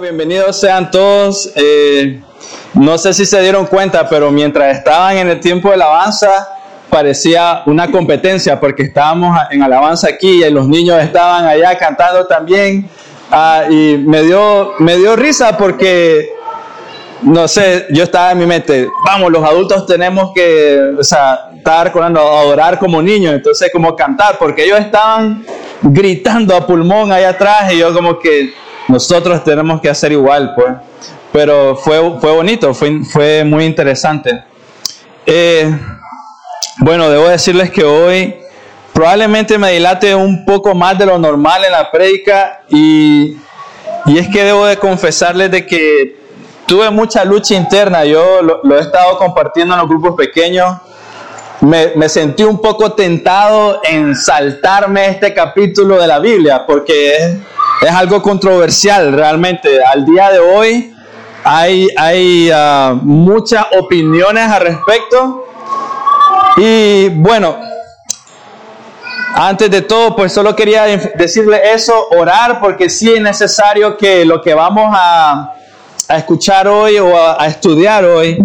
Bienvenidos sean todos. Eh, no sé si se dieron cuenta, pero mientras estaban en el tiempo de alabanza, parecía una competencia porque estábamos en alabanza aquí y los niños estaban allá cantando también. Ah, y me dio, me dio risa porque, no sé, yo estaba en mi mente, vamos, los adultos tenemos que o sea, estar con adorar como niños, entonces como cantar, porque ellos estaban gritando a pulmón allá atrás y yo como que nosotros tenemos que hacer igual, pues. Pero fue, fue bonito, fue, fue muy interesante. Eh, bueno, debo decirles que hoy probablemente me dilate un poco más de lo normal en la prédica y, y es que debo de confesarles de que tuve mucha lucha interna, yo lo, lo he estado compartiendo en los grupos pequeños, me, me, sentí un poco tentado en saltarme este capítulo de la Biblia porque es algo controversial realmente. Al día de hoy hay, hay uh, muchas opiniones al respecto. Y bueno, antes de todo, pues solo quería decirle eso, orar, porque sí es necesario que lo que vamos a, a escuchar hoy o a estudiar hoy,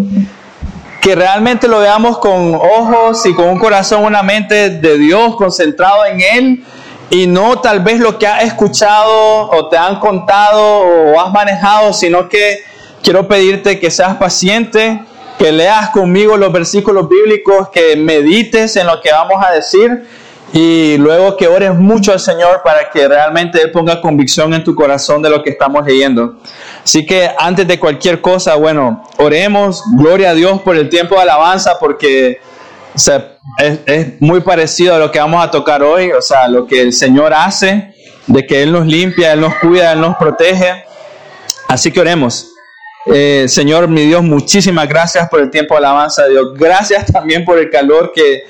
que realmente lo veamos con ojos y con un corazón, una mente de Dios concentrado en Él y no tal vez lo que has escuchado o te han contado o has manejado, sino que quiero pedirte que seas paciente, que leas conmigo los versículos bíblicos, que medites en lo que vamos a decir y luego que ores mucho al Señor para que realmente Él ponga convicción en tu corazón de lo que estamos leyendo. Así que antes de cualquier cosa, bueno, oremos, gloria a Dios por el tiempo de alabanza, porque o sea, es, es, muy parecido a lo que vamos a tocar hoy, o sea, lo que el Señor hace, de que Él nos limpia, Él nos cuida, Él nos protege. Así que oremos. Eh, Señor, mi Dios, muchísimas gracias por el tiempo de alabanza, Dios. Gracias también por el calor que,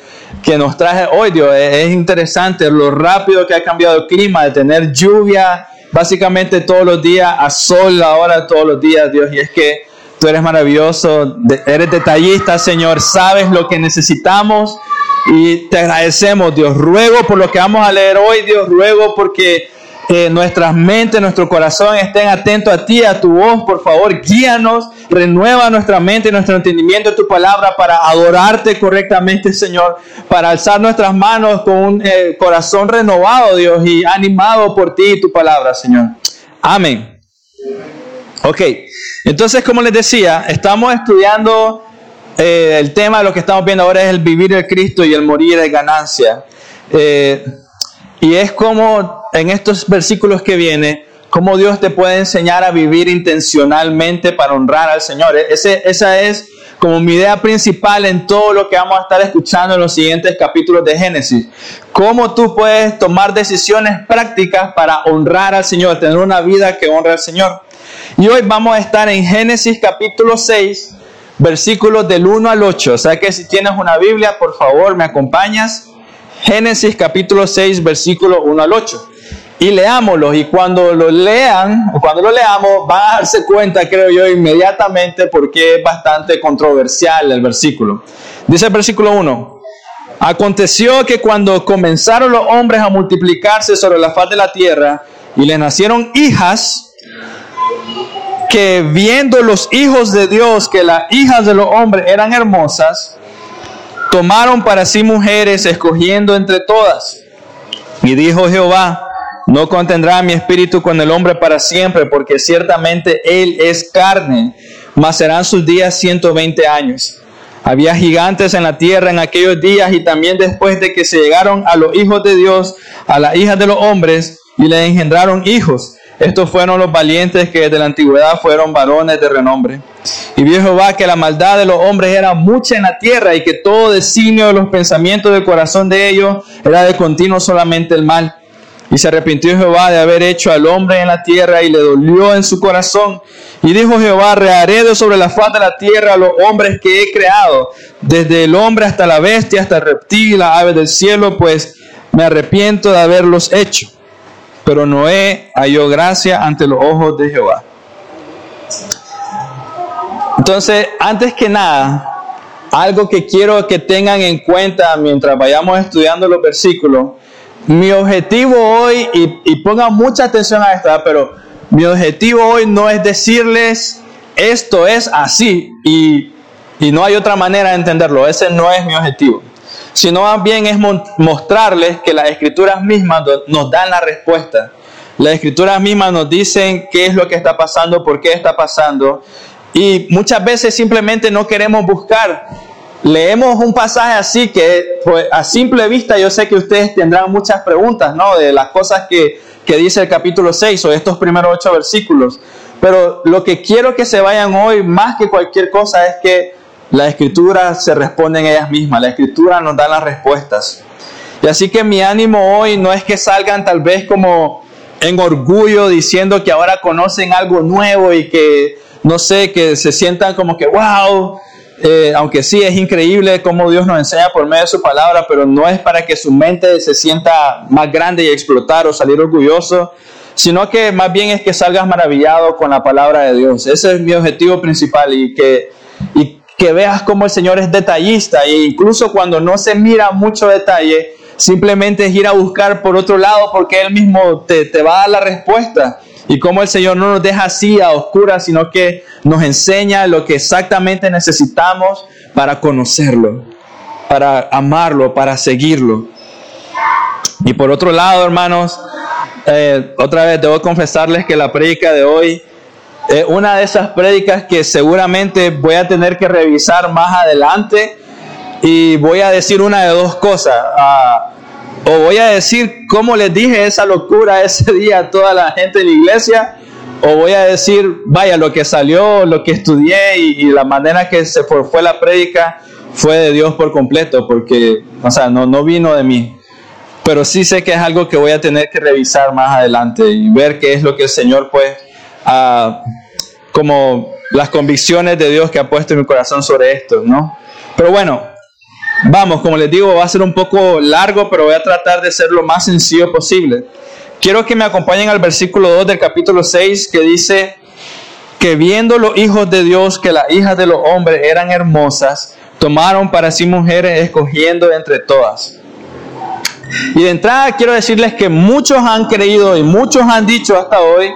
que nos traje hoy, Dios. Es, es interesante lo rápido que ha cambiado el clima, de tener lluvia básicamente todos los días, a sol ahora todos los días, Dios. Y es que Tú eres maravilloso, eres detallista, Señor, sabes lo que necesitamos y te agradecemos, Dios. Ruego por lo que vamos a leer hoy, Dios, ruego porque eh, nuestras mentes, nuestro corazón estén atentos a ti, a tu voz, por favor, guíanos, renueva nuestra mente nuestro entendimiento de tu palabra para adorarte correctamente, Señor, para alzar nuestras manos con un eh, corazón renovado, Dios, y animado por ti y tu palabra, Señor. Amén. Ok. Entonces, como les decía, estamos estudiando eh, el tema de lo que estamos viendo ahora es el vivir el Cristo y el morir de ganancia. Eh, y es como en estos versículos que viene, cómo Dios te puede enseñar a vivir intencionalmente para honrar al Señor. E-, ese, esa es como mi idea principal en todo lo que vamos a estar escuchando en los siguientes capítulos de Génesis. Cómo tú puedes tomar decisiones prácticas para honrar al Señor, tener una vida que honra al Señor. Y hoy vamos a estar en Génesis capítulo 6, versículos del 1 al 8. O sea que si tienes una Biblia, por favor, me acompañas. Génesis capítulo 6, versículo 1 al 8. Y leámoslo. Y cuando lo lean, o cuando lo leamos, van a darse cuenta, creo yo, inmediatamente porque es bastante controversial el versículo. Dice el versículo 1. Aconteció que cuando comenzaron los hombres a multiplicarse sobre la faz de la tierra y les nacieron hijas, que viendo los hijos de Dios que las hijas de los hombres eran hermosas, tomaron para sí mujeres, escogiendo entre todas. Y dijo Jehová, no contendrá mi espíritu con el hombre para siempre, porque ciertamente él es carne, mas serán sus días 120 años. Había gigantes en la tierra en aquellos días y también después de que se llegaron a los hijos de Dios, a las hijas de los hombres, y le engendraron hijos. Estos fueron los valientes que desde la antigüedad fueron varones de renombre. Y vio Jehová que la maldad de los hombres era mucha en la tierra y que todo designio de los pensamientos del corazón de ellos era de continuo solamente el mal. Y se arrepintió Jehová de haber hecho al hombre en la tierra y le dolió en su corazón. Y dijo Jehová, reharé de sobre la faz de la tierra los hombres que he creado, desde el hombre hasta la bestia, hasta el reptil, la ave del cielo, pues me arrepiento de haberlos hecho pero Noé halló gracia ante los ojos de Jehová. Entonces, antes que nada, algo que quiero que tengan en cuenta mientras vayamos estudiando los versículos, mi objetivo hoy, y, pongan mucha atención a esta, pero Mi objetivo hoy no es decirles esto es así y, y no hay otra manera de entenderlo. Ese no es mi objetivo. Sino más bien es mostrarles que las escrituras mismas nos dan la respuesta. Las escrituras mismas nos dicen qué es lo que está pasando, por qué está pasando. Y muchas veces simplemente no queremos buscar. Leemos un pasaje así que pues, a simple vista yo sé que ustedes tendrán muchas preguntas, ¿no? De las cosas que, que dice el capítulo 6 o estos primeros ocho versículos. Pero lo que quiero que se vayan hoy, más que cualquier cosa, es que la escritura se responden ellas mismas. La escritura nos da las respuestas. Y así que mi ánimo hoy no es que salgan tal vez como en orgullo diciendo que ahora conocen algo nuevo y que, no sé, que se sientan como que, wow, eh, aunque sí es increíble cómo Dios nos enseña por medio de su palabra, pero no es para que su mente se sienta más grande y explotar o salir orgulloso, sino que más bien es que salgas maravillado con la palabra de Dios. Ese es mi objetivo principal y que, y que veas cómo el Señor es detallista e incluso cuando no se mira mucho detalle, simplemente es ir a buscar por otro lado porque Él mismo te, te va a dar la respuesta y cómo el Señor no nos deja así a oscuras, sino que nos enseña lo que exactamente necesitamos para conocerlo, para amarlo, para seguirlo. Y por otro lado, hermanos, eh, otra vez debo confesarles que la prédica de hoy es una de esas prédicas que seguramente voy a tener que revisar más adelante y voy a decir una de dos cosas. Ah, o voy a decir cómo les dije esa locura ese día a toda la gente de la iglesia, o voy a decir, vaya, lo que salió, lo que estudié y, la manera que se fue la prédica fue de Dios por completo, porque, o sea, no, no vino de mí. Pero sí sé que es algo que voy a tener que revisar más adelante y ver qué es lo que el Señor, pues, como las convicciones de Dios que ha puesto en mi corazón sobre esto, ¿no? Pero bueno, Vamos, como les digo, va a ser un poco largo, pero voy a tratar de ser lo más sencillo posible. Quiero que me acompañen al versículo 2 del capítulo 6 que dice que viendo los hijos de Dios que las hijas de los hombres eran hermosas, tomaron para sí mujeres escogiendo entre todas. Y de entrada quiero decirles que muchos han creído y muchos han dicho hasta hoy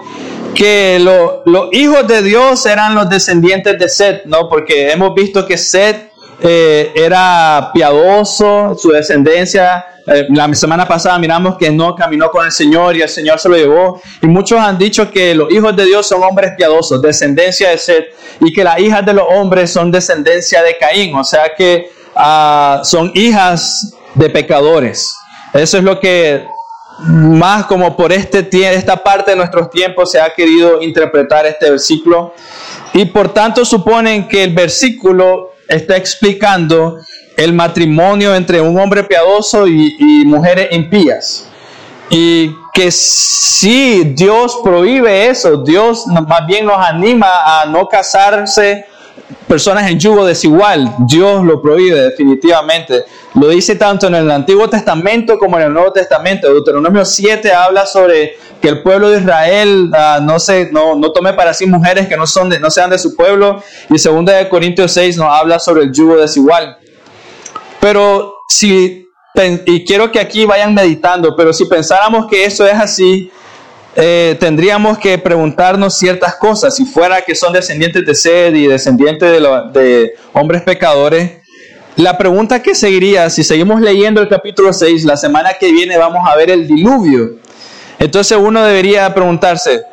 que los hijos de Dios eran los descendientes de Seth, ¿no? Porque hemos visto que Seth eh, era piadoso, su descendencia. Eh, la semana pasada miramos que no caminó con el Señor y el Señor se lo llevó. Y muchos han dicho que los hijos de Dios son hombres piadosos, descendencia de Seth, y que las hijas de los hombres son descendencia de Caín, o sea que ah, son hijas de pecadores. Eso es lo que más como por este, esta parte de nuestros tiempos se ha querido interpretar este versículo. Y por tanto suponen que el versículo está explicando el matrimonio entre un hombre piadoso y, mujeres impías. Y que si Dios prohíbe eso, Dios más bien nos anima a no casarse personas en yugo desigual. Dios lo prohíbe definitivamente. Lo dice tanto en el Antiguo Testamento como en el Nuevo Testamento. Deuteronomio 7 habla sobre que el pueblo de Israel uh, no, se, no, no, tome para sí mujeres que no, son de, no sean de su pueblo. Y 2 de Corintios 6 nos habla sobre el yugo desigual. Pero si, y quiero que aquí vayan meditando, pero si pensáramos que eso es así, eh, tendríamos que preguntarnos ciertas cosas. Si fuera que son descendientes de sed y descendientes de, de hombres pecadores, la pregunta que seguiría, si seguimos leyendo el capítulo 6, la semana que viene vamos a ver el diluvio. Entonces uno debería preguntarse,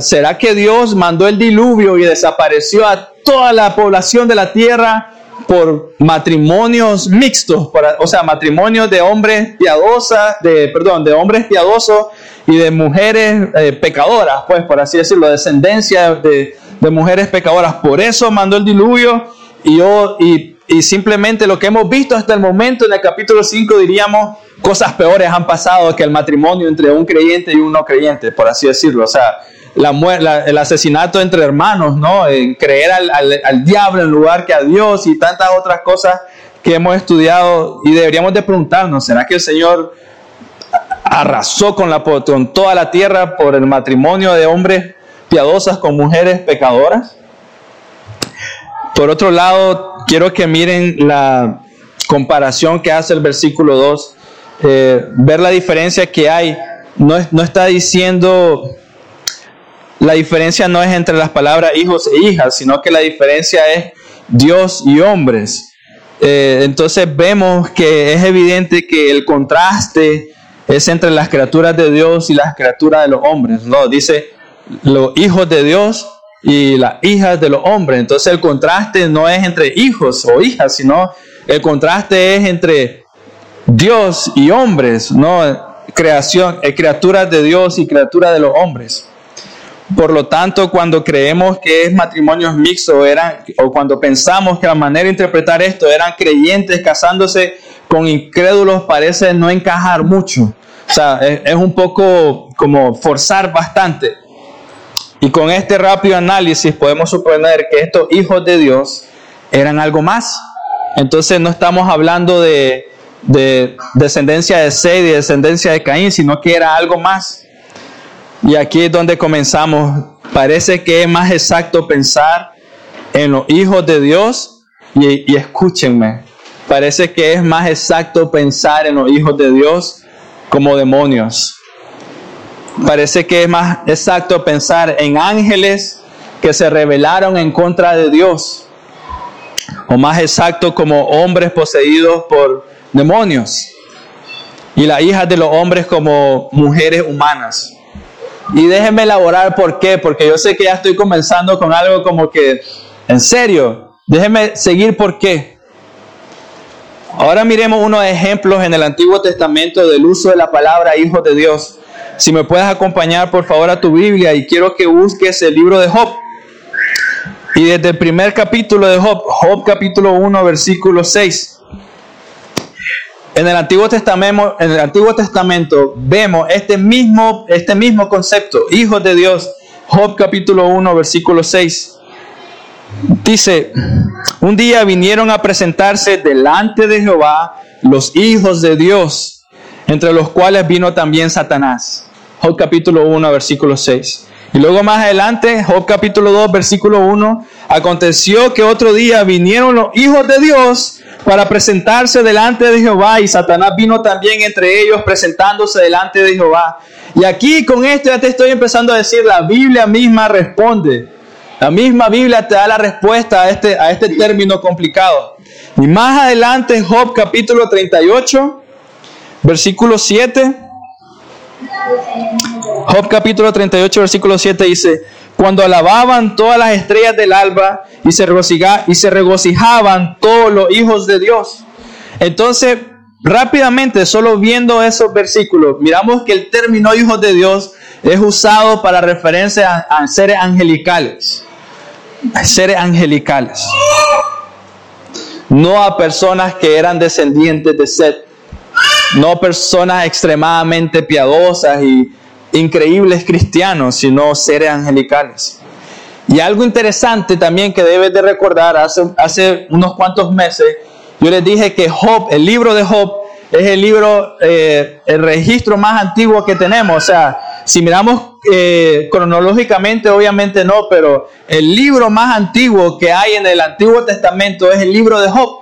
¿será que Dios mandó el diluvio y desapareció a toda la población de la tierra por matrimonios mixtos, o sea, matrimonios de hombres piadosas, de, perdón, de hombres piadosos y de mujeres eh, pecadoras, pues por así decirlo, descendencia de, de, mujeres pecadoras. Por eso mandó el diluvio y, yo, y, y simplemente lo que hemos visto hasta el momento en el capítulo 5 diríamos cosas peores han pasado que el matrimonio entre un creyente y un no creyente, por así decirlo. O sea, la, el asesinato entre hermanos, ¿no? En creer al, al, diablo en lugar que a Dios y tantas otras cosas que hemos estudiado y deberíamos de preguntarnos, ¿será que el Señor arrasó con, la, con toda la tierra por el matrimonio de hombres piadosas con mujeres pecadoras? Por otro lado, quiero que miren la comparación que hace el versículo 2 eh, ver la diferencia que hay. No, no está diciendo la diferencia no es entre las palabras hijos e hijas, sino que la diferencia es Dios y hombres. Eh, entonces vemos que es evidente que el contraste es entre las criaturas de Dios y las criaturas de los hombres. No, dice los hijos de Dios y las hijas de los hombres. Entonces el contraste no es entre hijos o hijas, sino el contraste es entre Dios y hombres, no creación, eh, criaturas de Dios y criaturas de los hombres. Por lo tanto, cuando creemos que es matrimonios mixtos, eran, o cuando pensamos que la manera de interpretar esto eran creyentes casándose con incrédulos, parece no encajar mucho. O sea, es, un poco como forzar bastante. Y con este rápido análisis podemos suponer que estos hijos de Dios eran algo más. Entonces no estamos hablando de, de descendencia de Sed y descendencia de Caín, sino que era algo más. Y aquí es donde comenzamos. Parece que es más exacto pensar en los hijos de Dios y, escúchenme. Parece que es más exacto pensar en los hijos de Dios como demonios. Parece que es más exacto pensar en ángeles que se rebelaron en contra de Dios. O más exacto como hombres poseídos por demonios. Y las hijas de los hombres como mujeres humanas. Y déjenme elaborar por qué, porque yo sé que ya estoy comenzando con algo como que, en serio, déjenme seguir por qué. Ahora miremos unos ejemplos en el Antiguo Testamento del uso de la palabra Hijo de Dios. Si me puedes acompañar por favor a tu Biblia y quiero que busques el libro de Job. Y desde el primer capítulo de Job, Job capítulo 1, versículo 6. En el Antiguo Testamento, en el Antiguo Testamento vemos este mismo, este mismo concepto, hijos de Dios. Job capítulo 1, versículo 6. Dice, un día vinieron a presentarse delante de Jehová los hijos de Dios, entre los cuales vino también Satanás. Job capítulo 1, versículo 6. Y luego más adelante, Job capítulo 2, versículo 1, aconteció que otro día vinieron los hijos de Dios para presentarse delante de Jehová y Satanás vino también entre ellos presentándose delante de Jehová. Y aquí con esto ya te estoy empezando a decir, la Biblia misma responde. La misma Biblia te da la respuesta a este, a este término complicado. Y más adelante, Job capítulo 38, versículo 7. Job capítulo 38, versículo 7 dice, cuando alababan todas las estrellas del alba y se, regocijaban todos los hijos de Dios. Entonces, rápidamente, solo viendo esos versículos, miramos que el término hijos de Dios es usado para referencia a, seres angelicales. seres angelicales. No a personas que eran descendientes de Seth. No personas extremadamente piadosas y increíbles cristianos, sino seres angelicales. Y algo interesante también que debes de recordar, hace, hace unos cuantos meses, yo les dije que Job, el libro de Job, es el libro, eh, el registro más antiguo que tenemos. O sea, si miramos eh, cronológicamente, obviamente no, pero el libro más antiguo que hay en el Antiguo Testamento es el libro de Job.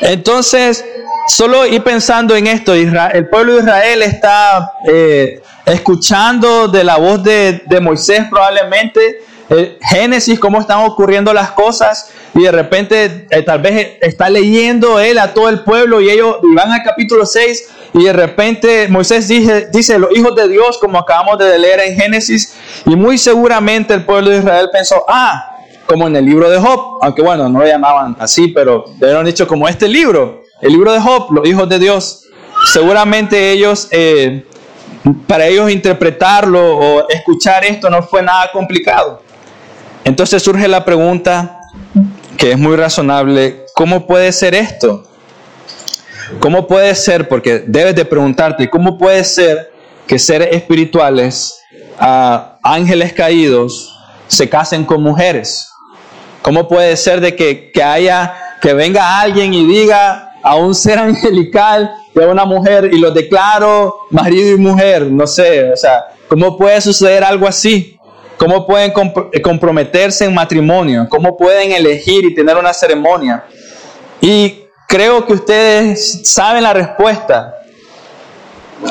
Entonces, solo ir pensando en esto, el pueblo de Israel está eh, escuchando de la voz de, Moisés probablemente, eh, Génesis, cómo están ocurriendo las cosas, y de repente eh, tal vez está leyendo él a todo el pueblo y ellos van al capítulo 6 y de repente Moisés dice, dice los hijos de Dios, como acabamos de leer en Génesis, y muy seguramente el pueblo de Israel pensó, ah, como en el libro de Job, aunque bueno, no lo llamaban así, pero han dicho como este libro, el libro de Job, los hijos de Dios, seguramente ellos, eh, para ellos interpretarlo o escuchar esto no fue nada complicado. Entonces surge la pregunta, que es muy razonable, ¿cómo puede ser esto? ¿Cómo puede ser? Porque debes de preguntarte, ¿cómo puede ser que seres espirituales, ángeles caídos, se casen con mujeres? ¿Cómo puede ser de que, que haya, que venga alguien y diga, a un ser angelical a una mujer y los declaro marido y mujer. No sé, o sea, ¿cómo puede suceder algo así? ¿Cómo pueden comprometerse en matrimonio? ¿Cómo pueden elegir y tener una ceremonia? Y creo que ustedes saben la respuesta.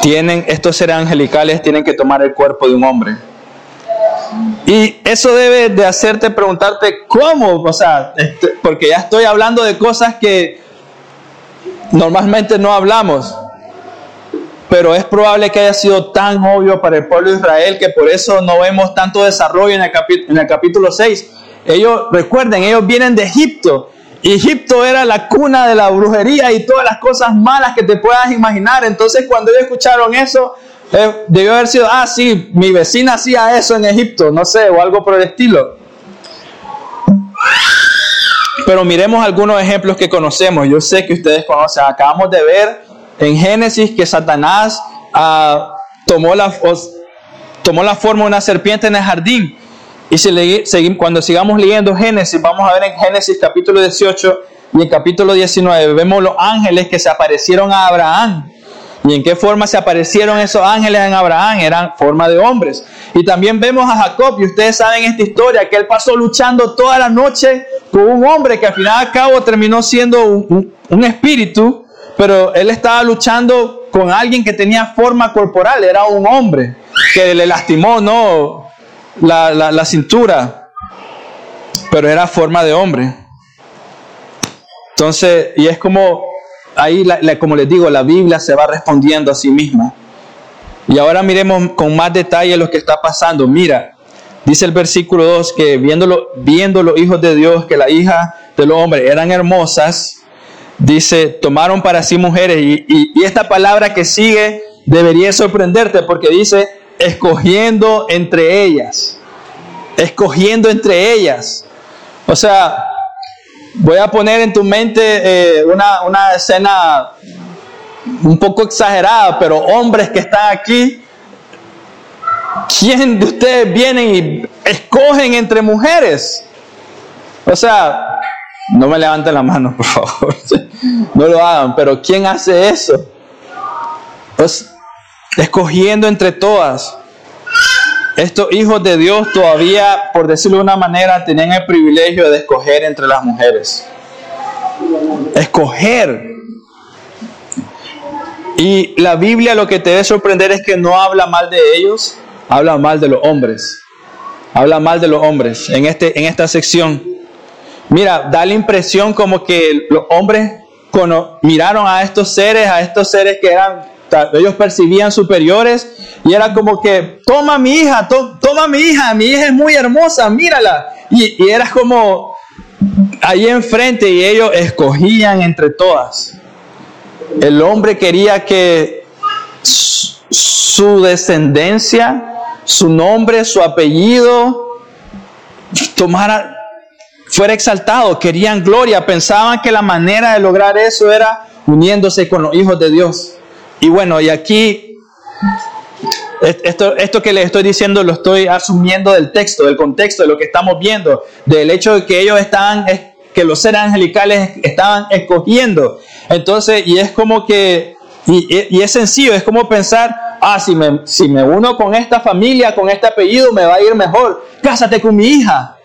Tienen, estos seres angelicales tienen que tomar el cuerpo de un hombre. Y eso debe de hacerte preguntarte cómo, o sea, este, porque ya estoy hablando de cosas que normalmente no hablamos. Pero es probable que haya sido tan obvio para el pueblo de Israel que por eso no vemos tanto desarrollo en el, en el capítulo 6. Ellos, recuerden, ellos vienen de Egipto. Egipto era la cuna de la brujería y todas las cosas malas que te puedas imaginar. Entonces cuando ellos escucharon eso, eh, debió haber sido, ah, sí, mi vecina hacía eso en Egipto, no sé, o algo por el estilo. Pero miremos algunos ejemplos que conocemos. Yo sé que ustedes conocen. Acabamos de ver en Génesis que Satanás ah, tomó, la, tomó la forma de una serpiente en el jardín. Y cuando sigamos leyendo Génesis, vamos a ver en Génesis capítulo 18 y en capítulo 19, vemos los ángeles que se aparecieron a Abraham. ¿Y en qué forma se aparecieron esos ángeles en Abraham? Eran forma de hombres. Y también vemos a Jacob, y ustedes saben esta historia, que él pasó luchando toda la noche con un hombre que al final al cabo terminó siendo un, espíritu, pero él estaba luchando con alguien que tenía forma corporal, era un hombre que le lastimó, ¿no? La, la cintura, pero era forma de hombre. Entonces, y es como ahí, como les digo, la Biblia se va respondiendo a sí misma. Y ahora miremos con más detalle lo que está pasando. Mira, dice el versículo 2 que viéndolo, viendo los hijos de Dios que la hija de los hombres eran hermosas, dice, tomaron para sí mujeres. Y, y esta palabra que sigue debería sorprenderte porque dice, escogiendo entre ellas. Escogiendo entre ellas. O sea, Voy a poner en tu mente eh, una, una escena un poco exagerada, pero hombres que están aquí, ¿quién de ustedes vienen y escogen entre mujeres? O sea, no me levanten la mano, por favor. No lo hagan, pero ¿quién hace eso? Pues escogiendo entre todas. Estos hijos de Dios todavía, por decirlo de una manera, tenían el privilegio de escoger entre las mujeres. Escoger. Y la Biblia lo que te debe sorprender es que no habla mal de ellos, habla mal de los hombres. Habla mal de los hombres en, este, en esta sección. Mira, da la impresión como que los hombres miraron a estos seres, a estos seres que eran ellos percibían superiores y era como que, toma mi hija, toma mi hija, mi hija es muy hermosa, mírala. Y, y era como ahí enfrente y ellos escogían entre todas. El hombre quería que su descendencia, su nombre, su apellido, tomara, fuera exaltado, querían gloria, pensaban que la manera de lograr eso era uniéndose con los hijos de Dios. Y bueno, y aquí, esto, esto que les estoy diciendo lo estoy asumiendo del texto, del contexto, de lo que estamos viendo, del hecho de que ellos estaban, que los seres angelicales estaban escogiendo. Entonces, y es como que, y, es sencillo, es como pensar, ah, si me, si me uno con esta familia, con este apellido, me va a ir mejor. Cásate con mi hija.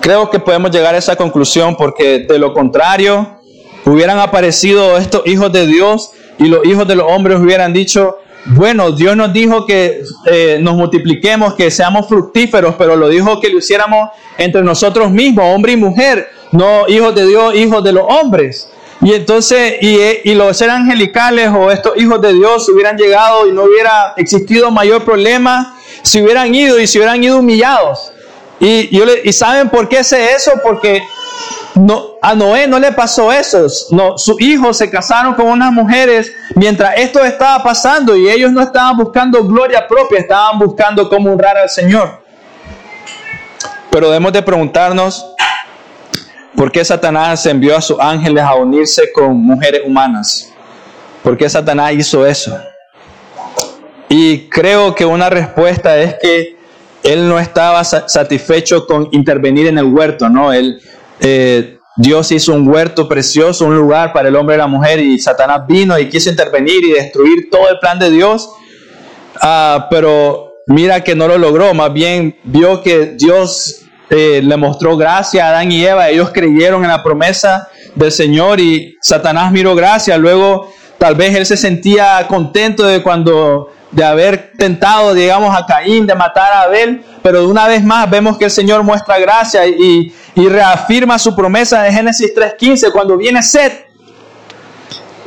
Creo que podemos llegar a esa conclusión porque de lo contrario, hubieran aparecido estos hijos de Dios y los hijos de los hombres hubieran dicho, bueno, Dios nos dijo que eh, nos multipliquemos, que seamos fructíferos, pero lo dijo que lo hiciéramos entre nosotros mismos, hombre y mujer, no hijos de Dios, hijos de los hombres. Y entonces, y, y los seres angelicales o estos hijos de Dios hubieran llegado y no hubiera existido mayor problema, si hubieran ido y se hubieran ido humillados. Y, yo y saben por qué sé eso, porque no, a Noé no le pasó eso. No, sus hijos se casaron con unas mujeres mientras esto estaba pasando y ellos no estaban buscando gloria propia, estaban buscando cómo honrar al Señor. Pero debemos de preguntarnos por qué Satanás envió a sus ángeles a unirse con mujeres humanas. ¿Por qué Satanás hizo eso? Y creo que una respuesta es que él no estaba satisfecho con intervenir en el huerto, ¿no? Él eh, Dios hizo un huerto precioso, un lugar para el hombre y la mujer, y Satanás vino y quiso intervenir y destruir todo el plan de Dios. Ah, pero mira que no lo logró, más bien vio que Dios eh, le mostró gracia a Adán y Eva, ellos creyeron en la promesa del Señor y Satanás miró gracia, luego tal vez él se sentía contento de cuando de haber tentado, digamos, a Caín, de matar a Abel, pero de una vez más vemos que el Señor muestra gracia y, reafirma su promesa de Génesis 3.15 cuando viene Seth.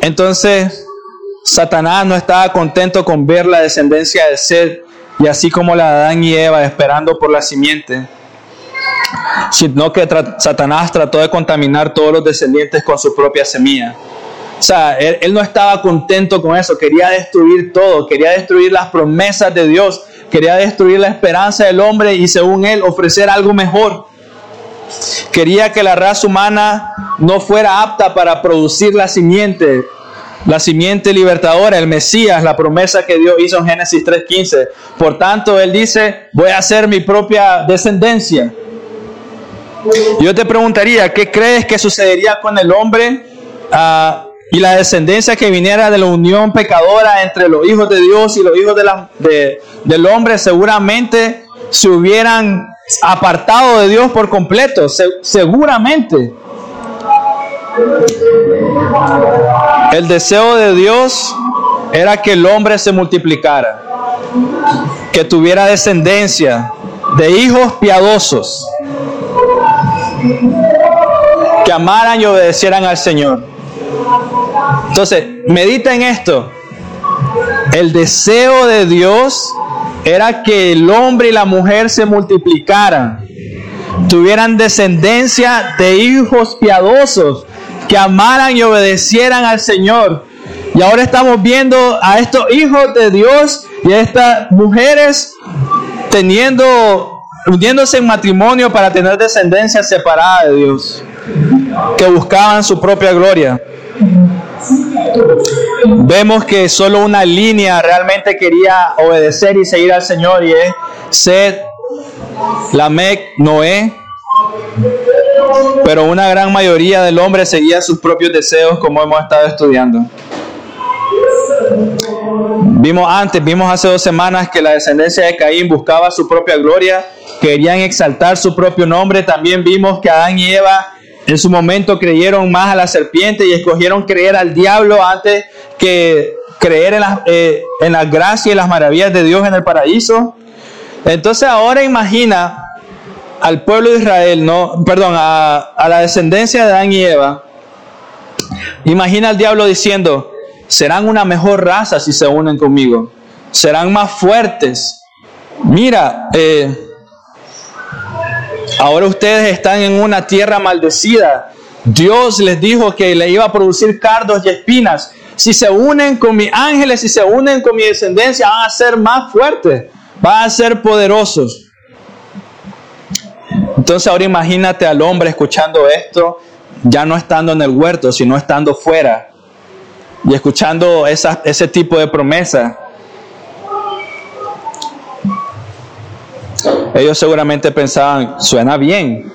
Entonces, Satanás no estaba contento con ver la descendencia de Seth y así como la de Adán y Eva esperando por la simiente, sino que Satanás trató de contaminar todos los descendientes con su propia semilla. O sea, él, no estaba contento con eso, quería destruir todo, quería destruir las promesas de Dios, quería destruir la esperanza del hombre y según él ofrecer algo mejor. Quería que la raza humana no fuera apta para producir la simiente, la simiente libertadora, el Mesías, la promesa que Dios hizo en Génesis 3.15. Por tanto, Él dice, voy a hacer mi propia descendencia. Yo te preguntaría, ¿qué crees que sucedería con el hombre uh, y la descendencia que viniera de la unión pecadora entre los hijos de Dios y los hijos del hombre? Seguramente se hubieran apartado de Dios por completo, se, seguramente. El deseo de Dios era que el hombre se multiplicara, que tuviera descendencia de hijos piadosos, que amaran y obedecieran al Señor. Entonces, medita en esto. El deseo de Dios era que el hombre y la mujer se multiplicaran, tuvieran descendencia de hijos piadosos, que amaran y obedecieran al Señor. Y ahora estamos viendo a estos hijos de Dios y a estas mujeres teniendo, uniéndose en matrimonio para tener descendencia separada de Dios, que buscaban su propia gloria. Vemos que solo una línea realmente quería obedecer y seguir al Señor y es Sed, Lamec, Noé. Pero una gran mayoría del hombre seguía sus propios deseos como hemos estado estudiando. Vimos antes, vimos hace dos semanas que la descendencia de Caín buscaba su propia gloria, querían exaltar su propio nombre. También vimos que Adán y Eva en su momento creyeron más a la serpiente y escogieron creer al diablo antes que creer en la, eh, gracia y las maravillas de Dios en el paraíso. Entonces ahora imagina al pueblo de Israel, no, perdón, a, a la descendencia de Adán y Eva. Imagina al diablo diciendo, serán una mejor raza si se unen conmigo, serán más fuertes. Mira, eh, Ahora ustedes están en una tierra maldecida. Dios les dijo que le iba a producir cardos y espinas. Si se unen con mis ángeles, si se unen con mi descendencia, van a ser más fuertes, van a ser poderosos. Entonces ahora imagínate al hombre escuchando esto, ya no estando en el huerto, sino estando fuera y escuchando esa, ese tipo de promesa. Ellos seguramente pensaban, suena bien,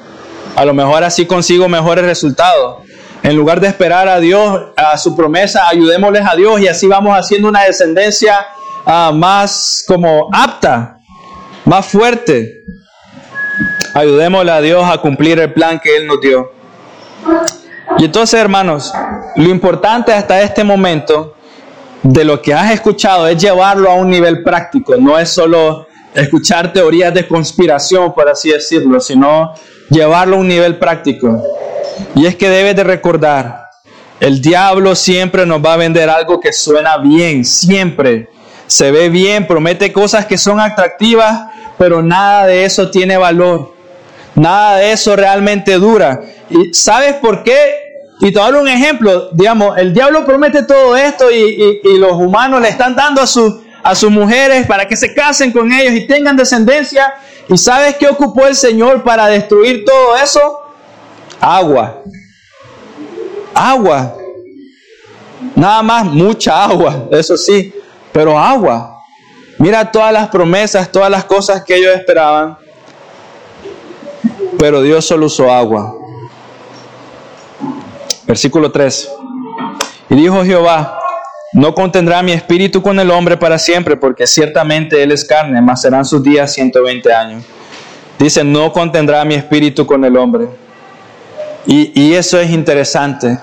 a lo mejor así consigo mejores resultados. En lugar de esperar a Dios, a su promesa, ayudémosles a Dios y así vamos haciendo una descendencia uh, más como apta, más fuerte. Ayudémosle a Dios a cumplir el plan que Él nos dio. Y entonces, hermanos, lo importante hasta este momento de lo que has escuchado es llevarlo a un nivel práctico, no es solo escuchar teorías de conspiración, por así decirlo, sino llevarlo a un nivel práctico. Y es que debes de recordar, el diablo siempre nos va a vender algo que suena bien, siempre. Se ve bien, promete cosas que son atractivas, pero nada de eso tiene valor. Nada de eso realmente dura. ¿Y sabes por qué? Y te doy un ejemplo, digamos, el diablo promete todo esto y, y los humanos le están dando a su, a sus mujeres para que se casen con ellos y tengan descendencia. ¿Y sabes qué ocupó el Señor para destruir todo eso? Agua. Agua. Nada más mucha agua, eso sí, pero agua. Mira todas las promesas, todas las cosas que ellos esperaban. Pero Dios solo usó agua. Versículo 3. Y dijo Jehová, no contendrá mi espíritu con el hombre para siempre, porque ciertamente él es carne, mas serán sus días 120 años. Dice, no contendrá mi espíritu con el hombre. Y, y eso es interesante.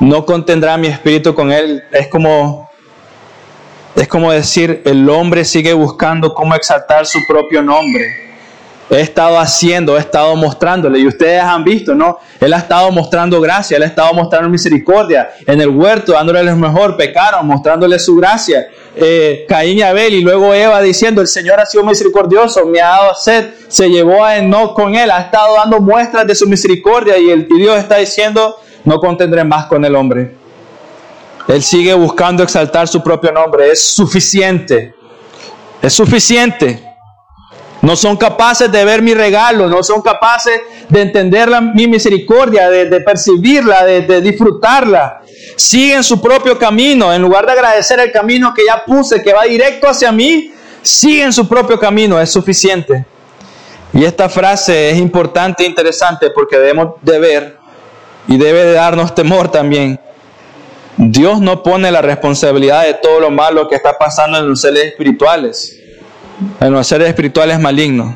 No contendrá mi espíritu con él. Es como, Es como decir, el hombre sigue buscando cómo exaltar su propio nombre. He estado haciendo, he estado mostrándole, y ustedes han visto, ¿no? Él ha estado mostrando gracia, él ha estado mostrando misericordia. En el huerto, dándole lo mejor, pecaron, mostrándole su gracia. Eh, Caín y Abel, y luego Eva diciendo, el Señor ha sido misericordioso, me ha dado sed, se llevó a Enoch con él, ha estado dando muestras de su misericordia, y, el, y Dios está diciendo, no contendré más con el hombre. Él sigue buscando exaltar su propio nombre. Es suficiente. Es suficiente. No son capaces de ver mi regalo, no son capaces de entender mi misericordia, de, percibirla, de, de, disfrutarla. Siguen su propio camino. En lugar de agradecer el camino que ya puse, que va directo hacia mí, siguen su propio camino. Es suficiente. Y esta frase es importante e interesante porque debemos de ver y debe de darnos temor también Dios no pone la responsabilidad de todo lo malo que está pasando en los seres espirituales, en los seres espirituales malignos.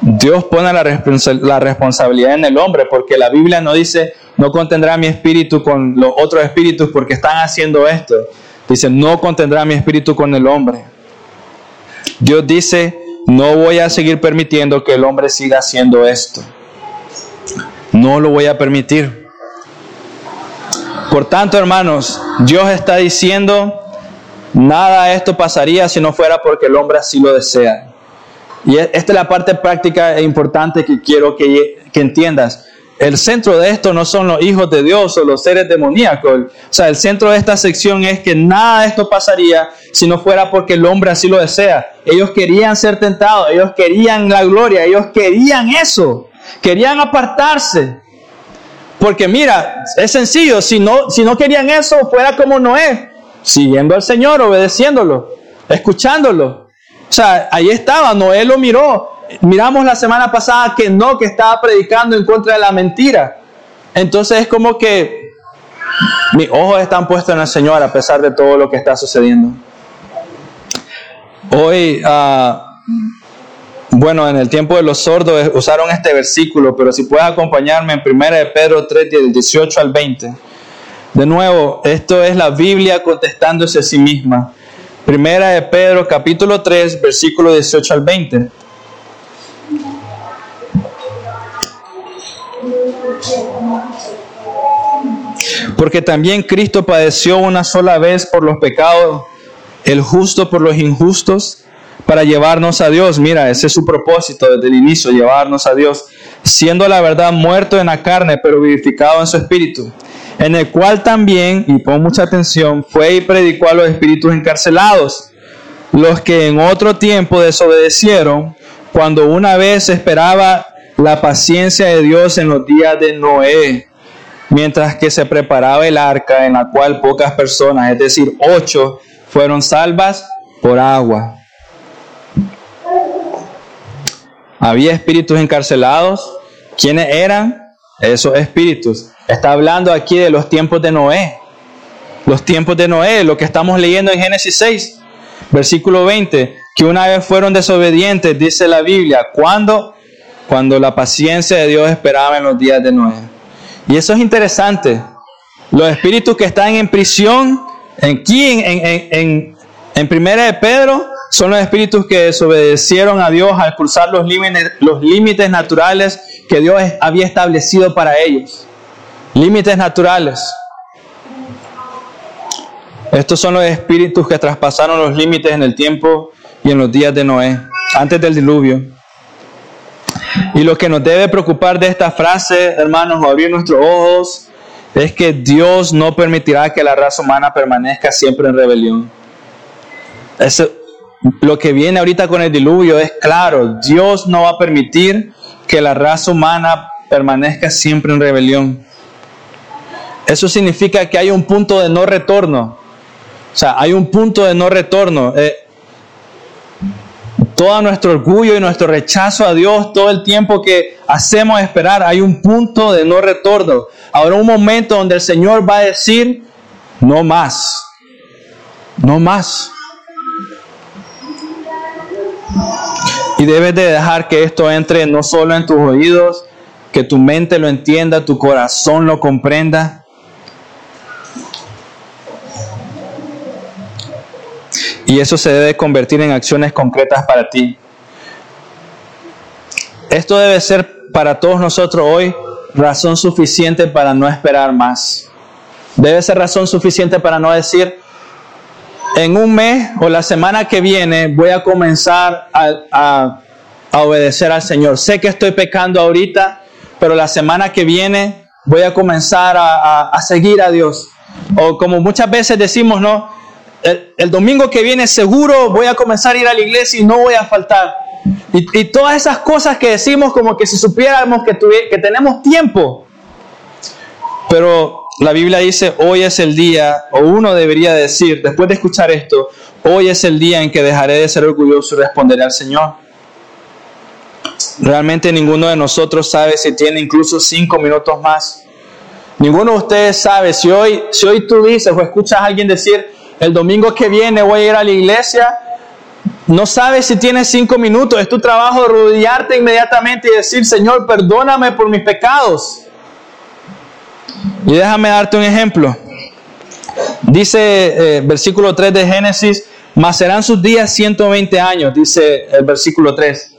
Dios pone la, responsabilidad en el hombre, porque la Biblia no dice, no contendrá mi espíritu con los otros espíritus porque están haciendo esto. Dice, no contendrá mi espíritu con el hombre. Dios dice, no voy a seguir permitiendo que el hombre siga haciendo esto. No lo voy a permitir. Por tanto, hermanos, Dios está diciendo, nada de esto pasaría si no fuera porque el hombre así lo desea. Y e, esta es la parte práctica e importante que quiero que, que entiendas. El centro de esto no son los hijos de Dios o los seres demoníacos. O sea, el centro de esta sección es que nada de esto pasaría si no fuera porque el hombre así lo desea. Ellos querían ser tentados, ellos querían la gloria, ellos querían eso, querían apartarse. Porque mira, es sencillo, si no, si no querían eso, fuera como Noé, siguiendo al Señor, obedeciéndolo, escuchándolo. O sea, ahí estaba, Noé lo miró. Miramos la semana pasada que no, que estaba predicando en contra de la mentira. Entonces es como que mis ojos están puestos en el Señor a pesar de todo lo que está sucediendo. Hoy, uh, bueno, en el tiempo de los sordos usaron este versículo, pero si puedes acompañarme en 1 de Pedro 3, del 18 al 20. De nuevo, esto es la Biblia contestándose a sí misma. Primera de Pedro capítulo 3, versículo 18 al 20. Porque también Cristo padeció una sola vez por los pecados, el justo por los injustos para llevarnos a Dios. Mira, ese es su propósito desde el inicio, llevarnos a Dios, siendo la verdad muerto en la carne, pero vivificado en su espíritu, en el cual también, y pon mucha atención, fue y predicó a los espíritus encarcelados, los que en otro tiempo desobedecieron, cuando una vez esperaba la paciencia de Dios en los días de Noé, mientras que se preparaba el arca en la cual pocas personas, es decir, ocho, fueron salvas por agua. Había espíritus encarcelados. ¿Quiénes eran? Esos espíritus. Está hablando aquí de los tiempos de Noé. Los tiempos de Noé, lo que estamos leyendo en Génesis 6, versículo 20, que una vez fueron desobedientes, dice la Biblia, ¿cuándo? Cuando la paciencia de Dios esperaba en los días de Noé. Y eso es interesante. Los espíritus que están en prisión, aquí en, en, en, en Primera de Pedro, son los espíritus que desobedecieron a Dios al cruzar los límites, naturales que Dios había establecido para ellos. Límites naturales. Estos son los espíritus que traspasaron los límites en el tiempo y en los días de Noé, antes del diluvio. Y lo que nos debe preocupar de esta frase, hermanos, o abrir nuestros ojos, es que Dios no permitirá que la raza humana permanezca siempre en rebelión. Eso, lo que viene ahorita con el diluvio es claro, Dios no va a permitir que la raza humana permanezca siempre en rebelión. Eso significa que hay un punto de no retorno. O sea, hay un punto de no retorno. Eh, todo nuestro orgullo y nuestro rechazo a Dios, todo el tiempo que hacemos esperar, hay un punto de no retorno. Habrá un momento donde el Señor va a decir, no más, no más. Y debes de dejar que esto entre no solo en tus oídos, que tu mente lo entienda, tu corazón lo comprenda. Y eso se debe convertir en acciones concretas para ti. Esto debe ser para todos nosotros hoy razón suficiente para no esperar más. Debe ser razón suficiente para no decir, en un mes o la semana que viene voy a comenzar a, obedecer al Señor. Sé que estoy pecando ahorita, pero la semana que viene voy a comenzar a, seguir a Dios. O como muchas veces decimos, no, el, domingo que viene seguro voy a comenzar a ir a la iglesia y no voy a faltar. Y, todas esas cosas que decimos como que si supiéramos que, que tenemos tiempo. Pero la Biblia dice, hoy es el día, o uno debería decir, después de escuchar esto, hoy es el día en que dejaré de ser orgulloso y responderé al Señor. Realmente ninguno de nosotros sabe si tiene incluso cinco minutos más. Ninguno de ustedes sabe si hoy, si hoy tú dices o escuchas a alguien decir, el domingo que viene voy a ir a la iglesia, no sabes si tienes cinco minutos. Es tu trabajo rodearte inmediatamente y decir, Señor, perdóname por mis pecados. Y déjame darte un ejemplo. Dice eh, versículo 3 de Génesis, mas serán sus días 120 años, dice el versículo 3.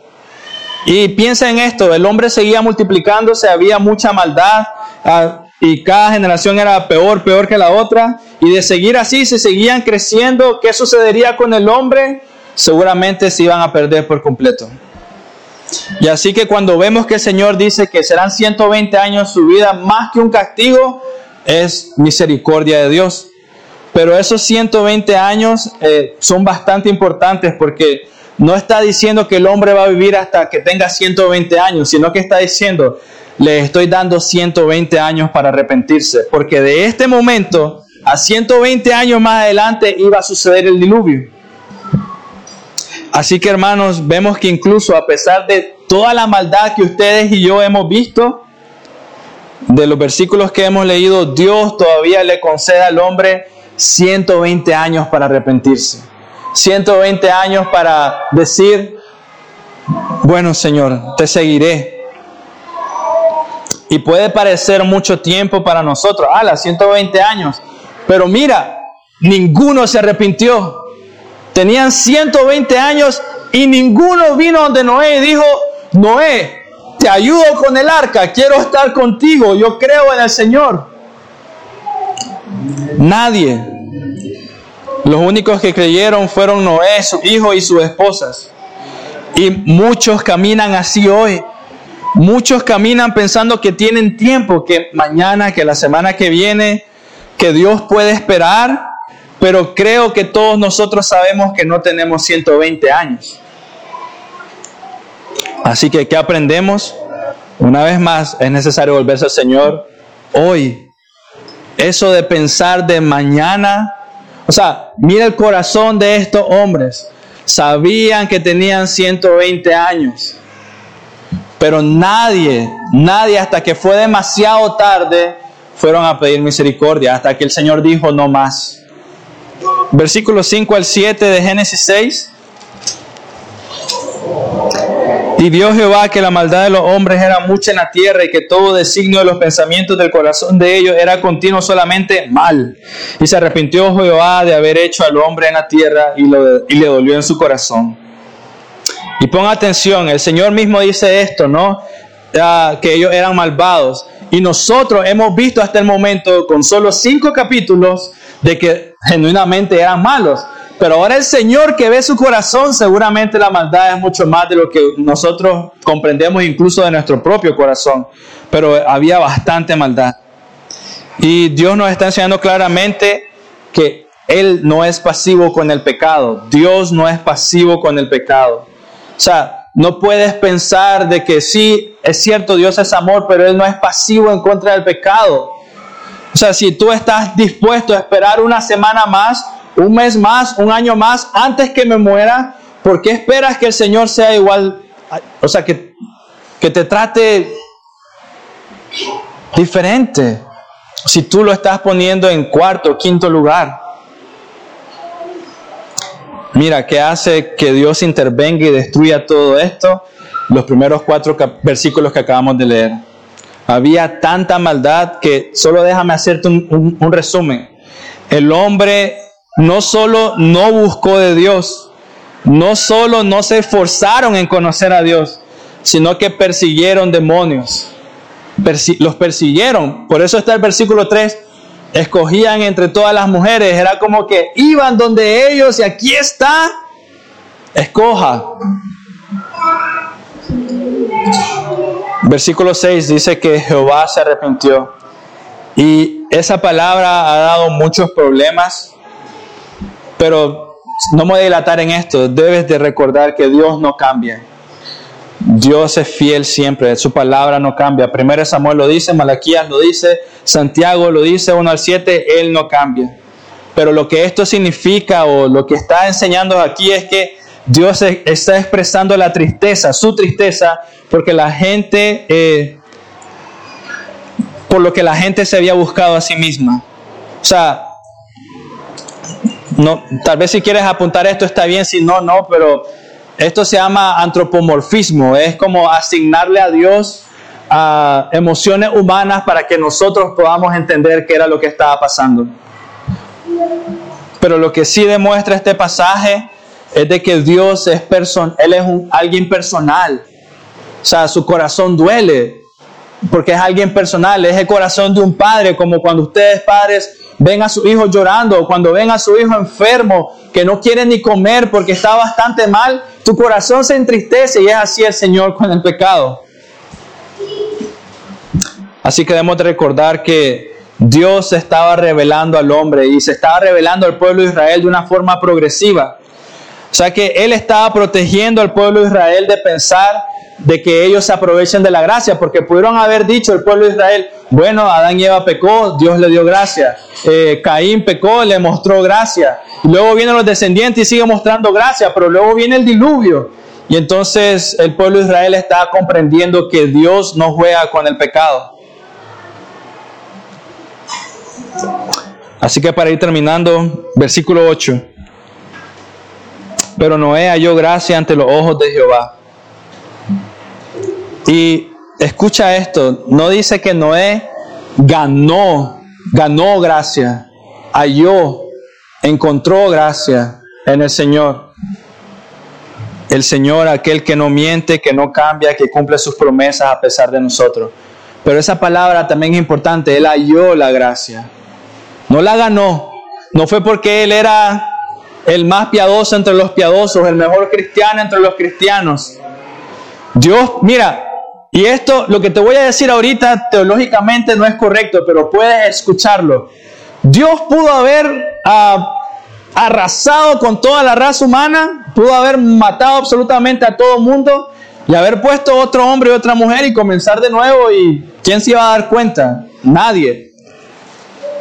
Y piensa en esto, el hombre seguía multiplicándose, había mucha maldad ah, y cada generación era peor, peor que la otra. Y de seguir así, si seguían creciendo, ¿qué sucedería con el hombre? Seguramente se iban a perder por completo. Y así que cuando vemos que el Señor dice que serán 120 años su vida más que un castigo, es misericordia de Dios. Pero esos 120 años eh, son bastante importantes porque no está diciendo que el hombre va a vivir hasta que tenga 120 años, sino que está diciendo, le estoy dando 120 años para arrepentirse, porque de este momento a 120 años más adelante iba a suceder el diluvio. Así que hermanos, vemos que incluso a pesar de toda la maldad que ustedes y yo hemos visto, de los versículos que hemos leído, Dios todavía le concede al hombre 120 años para arrepentirse. 120 años para decir, bueno Señor, te seguiré. Y puede parecer mucho tiempo para nosotros, a las 120 años, pero mira, ninguno se arrepintió. Tenían 120 años y ninguno vino donde Noé y dijo, Noé, te ayudo con el arca, quiero estar contigo, yo creo en el Señor. Nadie. Los únicos que creyeron fueron Noé, su hijo y sus esposas. Y muchos caminan así hoy. Muchos caminan pensando que tienen tiempo, que mañana, que la semana que viene, que Dios puede esperar pero creo que todos nosotros sabemos que no tenemos 120 años. Así que, ¿qué aprendemos? Una vez más, es necesario volverse al Señor hoy. Eso de pensar de mañana. O sea, mira el corazón de estos hombres. Sabían que tenían 120 años. Pero nadie, nadie hasta que fue demasiado tarde, fueron a pedir misericordia. Hasta que el Señor dijo, no más versículos 5 al 7 de Génesis 6. Y vio Jehová que la maldad de los hombres era mucha en la tierra y que todo designio de los pensamientos del corazón de ellos era continuo solamente mal. Y se arrepintió Jehová de haber hecho al hombre en la tierra y, y le dolió en su corazón. Y pon atención, el Señor mismo dice esto, ¿no? Ah, que ellos eran malvados. Y nosotros hemos visto hasta el momento, con solo cinco capítulos, de que genuinamente eran malos. Pero ahora el Señor que ve su corazón, seguramente la maldad es mucho más de lo que nosotros comprendemos incluso de nuestro propio corazón. Pero había bastante maldad. Y Dios nos está enseñando claramente que Él no es pasivo con el pecado. Dios no es pasivo con el pecado. O sea, no puedes pensar de que sí, es cierto, Dios es amor, pero Él no es pasivo en contra del pecado. O sea, si tú estás dispuesto a esperar una semana más, un mes más, un año más, antes que me muera, ¿por qué esperas que el Señor sea igual? O sea, que, que te trate diferente. Si tú lo estás poniendo en cuarto quinto lugar. Mira, ¿qué hace que Dios intervenga y destruya todo esto? Los primeros cuatro versículos que acabamos de leer. Había tanta maldad que solo déjame hacerte un, resumen. El hombre no solo no buscó de Dios, no solo no se esforzaron en conocer a Dios, sino que persiguieron demonios. los persiguieron. Por eso está el versículo 3. Escogían entre todas las mujeres. Era como que iban donde ellos y aquí está. Escoja. Versículo 6 dice que Jehová se arrepintió. Y esa palabra ha dado muchos problemas, pero no me voy a dilatar en esto. Debes de recordar que Dios no cambia. Dios es fiel siempre, su palabra no cambia. Primero Samuel lo dice, Malaquías lo dice, Santiago lo dice, 1 al 7, Él no cambia. Pero lo que esto significa o lo que está enseñando aquí es que Dios está expresando la tristeza, su tristeza, porque la gente, eh, por lo que la gente se había buscado a sí misma. O sea, no, tal vez si quieres apuntar esto está bien, si no, no, pero esto se llama antropomorfismo, es como asignarle a Dios emociones humanas para que nosotros podamos entender qué era lo que estaba pasando. Pero lo que sí demuestra este pasaje es de que Dios es person Él es un, alguien personal. O sea, su corazón duele porque es alguien personal, es el corazón de un padre, como cuando ustedes padres ven a su hijo llorando, cuando ven a su hijo enfermo, que no quiere ni comer porque está bastante mal, tu corazón se entristece y es así el Señor con el pecado. Así que debemos de recordar que Dios se estaba revelando al hombre y se estaba revelando al pueblo de Israel de una forma progresiva. O sea que Él estaba protegiendo al pueblo de Israel de pensar de que ellos se aprovechen de la gracia, porque pudieron haber dicho el pueblo de Israel, bueno, Adán y Eva pecó, Dios le dio gracia, eh, Caín pecó, le mostró gracia, luego vienen los descendientes y sigue mostrando gracia, pero luego viene el diluvio. Y entonces el pueblo de Israel está comprendiendo que Dios no juega con el pecado. Así que para ir terminando, versículo 8. Pero Noé halló gracia ante los ojos de Jehová. Y escucha esto, no dice que Noé ganó, ganó gracia, halló, encontró gracia en el Señor. El Señor, aquel que no miente, que no cambia, que cumple sus promesas a pesar de nosotros. Pero esa palabra también es importante, Él halló la gracia. No la ganó, no fue porque Él era el más piadoso entre los piadosos, el mejor cristiano entre los cristianos. Dios, mira, y esto, lo que te voy a decir ahorita, teológicamente no es correcto, pero puedes escucharlo. Dios pudo haber ah, arrasado con toda la raza humana, pudo haber matado absolutamente a todo mundo y haber puesto otro hombre y otra mujer y comenzar de nuevo y ¿quién se iba a dar cuenta? Nadie.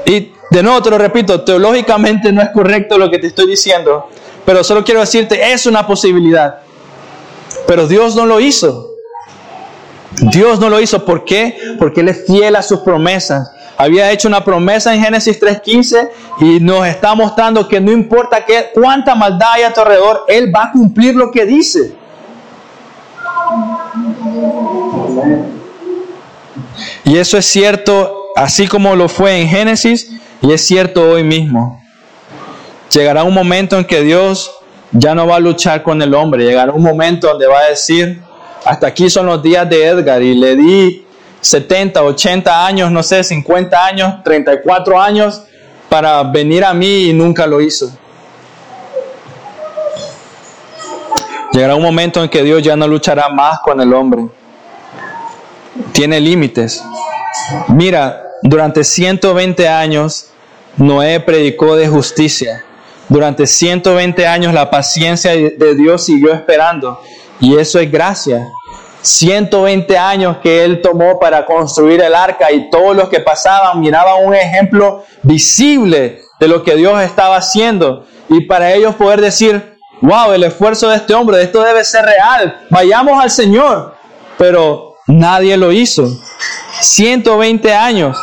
Y de nuevo te lo repito, teológicamente no es correcto lo que te estoy diciendo, pero solo quiero decirte, es una posibilidad. Pero Dios no lo hizo. Dios no lo hizo. ¿Por qué? Porque Él es fiel a sus promesas. Había hecho una promesa en Génesis 3.15 y nos está mostrando que no importa qué, cuánta maldad hay a tu alrededor, Él va a cumplir lo que dice. Y eso es cierto, así como lo fue en Génesis, y es cierto hoy mismo. Llegará un momento en que Dios ya no va a luchar con el hombre. Llegará un momento donde va a decir, hasta aquí son los días de Edgar y le di 70, 80 años, no sé, 50 años, 34 años para venir a mí y nunca lo hizo. Llegará un momento en que Dios ya no luchará más con el hombre. Tiene límites. Mira, durante 120 años Noé predicó de justicia. Durante 120 años la paciencia de Dios siguió esperando y eso es gracia. 120 años que él tomó para construir el arca y todos los que pasaban miraban un ejemplo visible de lo que Dios estaba haciendo. Y para ellos poder decir, wow, el esfuerzo de este hombre, esto debe ser real, vayamos al Señor. Pero nadie lo hizo. 120 años.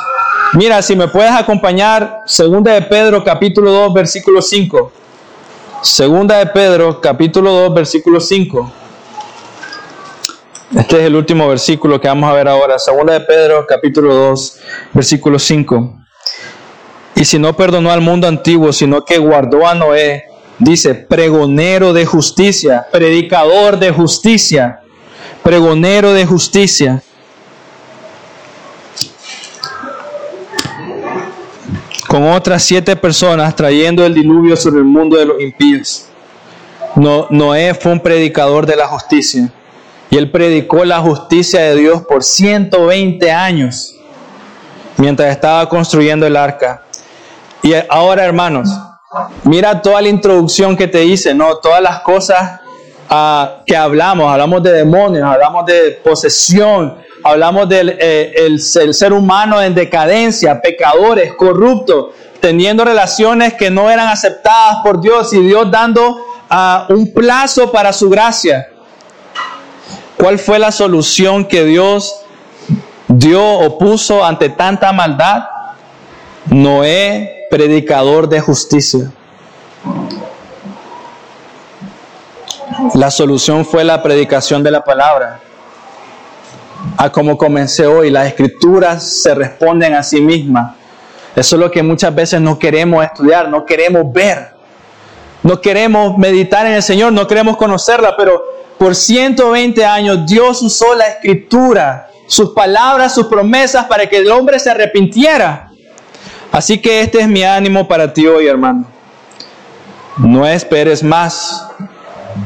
Mira, si me puedes acompañar, segunda de Pedro capítulo 2, versículo 5. Segunda de Pedro capítulo 2, versículo 5. Este es el último versículo que vamos a ver ahora, segunda de Pedro, capítulo 2, versículo 5. Y si no perdonó al mundo antiguo, sino que guardó a Noé, dice, pregonero de justicia, predicador de justicia, pregonero de justicia. Con otras siete personas trayendo el diluvio sobre el mundo de los impíos. Noé fue un predicador de la justicia. Y él predicó la justicia de Dios por 120 años mientras estaba construyendo el arca. Y ahora, hermanos, mira toda la introducción que te hice, ¿no? Todas las cosas uh, que hablamos. Hablamos de demonios, hablamos de posesión, hablamos del eh, el, ser humano en decadencia, pecadores, corruptos, teniendo relaciones que no eran aceptadas por Dios y Dios dando uh, un plazo para su gracia. ¿Cuál fue la solución que Dios dio o puso ante tanta maldad? Noé predicador de justicia. La solución fue la predicación de la palabra. A como comencé hoy, las escrituras se responden a sí mismas. Eso es lo que muchas veces no queremos estudiar, no queremos ver. No queremos meditar en el Señor, no queremos conocerla, pero por 120 años Dios usó la escritura, sus palabras, sus promesas para que el hombre se arrepintiera. Así que este es mi ánimo para ti hoy, hermano. No esperes más.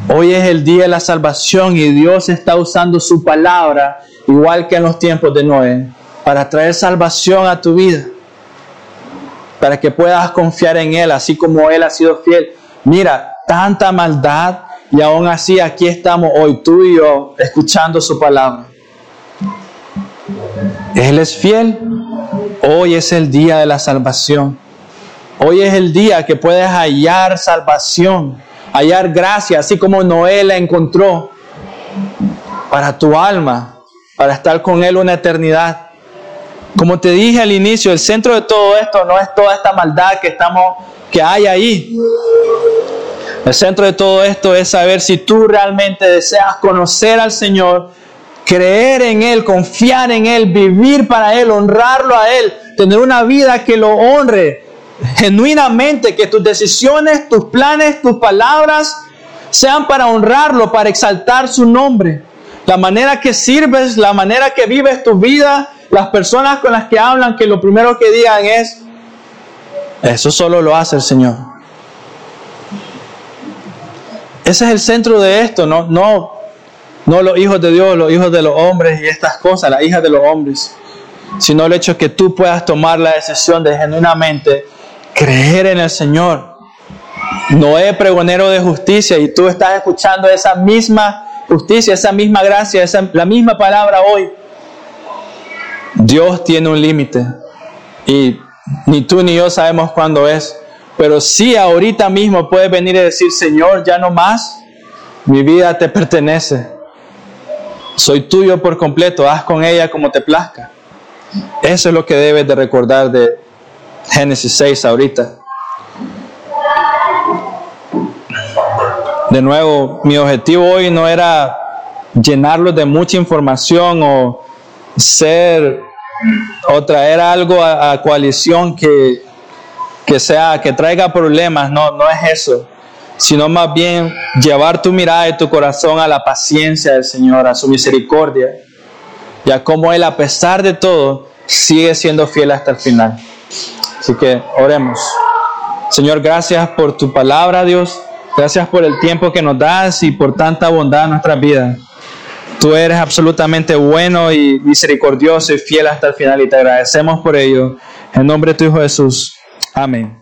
Hoy es el día de la salvación y Dios está usando su palabra, igual que en los tiempos de Noé, para traer salvación a tu vida, para que puedas confiar en Él, así como Él ha sido fiel. Mira, tanta maldad y aún así aquí estamos hoy, tú y yo, escuchando su palabra. Él es fiel Hoy es el día de la salvación. Hoy es el día que puedes hallar salvación, hallar gracia, así como Noé la encontró para tu alma, para estar con Él una eternidad. Como te dije al inicio, el centro de todo esto no es toda esta maldad que estamos, que hay ahí. El centro de todo esto es saber si tú realmente deseas conocer al Señor creer en Él, confiar en Él, vivir para Él, honrarlo a Él, tener una vida que lo honre genuinamente, que tus decisiones, tus planes, tus palabras sean para honrarlo, para exaltar su nombre. La manera que sirves, la manera que vives tu vida, las personas con las que hablan, que lo primero que digan es, eso solo lo hace el Señor. Ese es el centro de esto, no, no no los hijos de Dios, los hijos de los hombres y estas cosas, las hijas de los hombres, sino el hecho que tú puedas tomar la decisión de genuinamente creer en el Señor. Noé pregonero de justicia y tú estás escuchando esa misma justicia, esa misma gracia, esa, la misma palabra hoy. Dios tiene un límite y ni tú ni yo sabemos cuándo es, pero sí ahorita mismo puedes venir y decir, Señor, ya no más, mi vida te pertenece. Soy tuyo por completo, haz con ella como te plazca. Eso es lo que debes de recordar de Génesis 6 ahorita. De nuevo, mi objetivo hoy no era llenarlos de mucha información o ser o traer algo a, coalición que, que sea que traiga problemas. No, no es eso sino más bien llevar tu mirada y tu corazón a la paciencia del Señor, a su misericordia, y a cómo Él, a pesar de todo, sigue siendo fiel hasta el final. Así que oremos. Señor, gracias por tu palabra, Dios. Gracias por el tiempo que nos das y por tanta bondad en nuestras vidas. Tú eres absolutamente bueno y misericordioso y fiel hasta el final y te agradecemos por ello. En nombre de tu Hijo Jesús. Amén.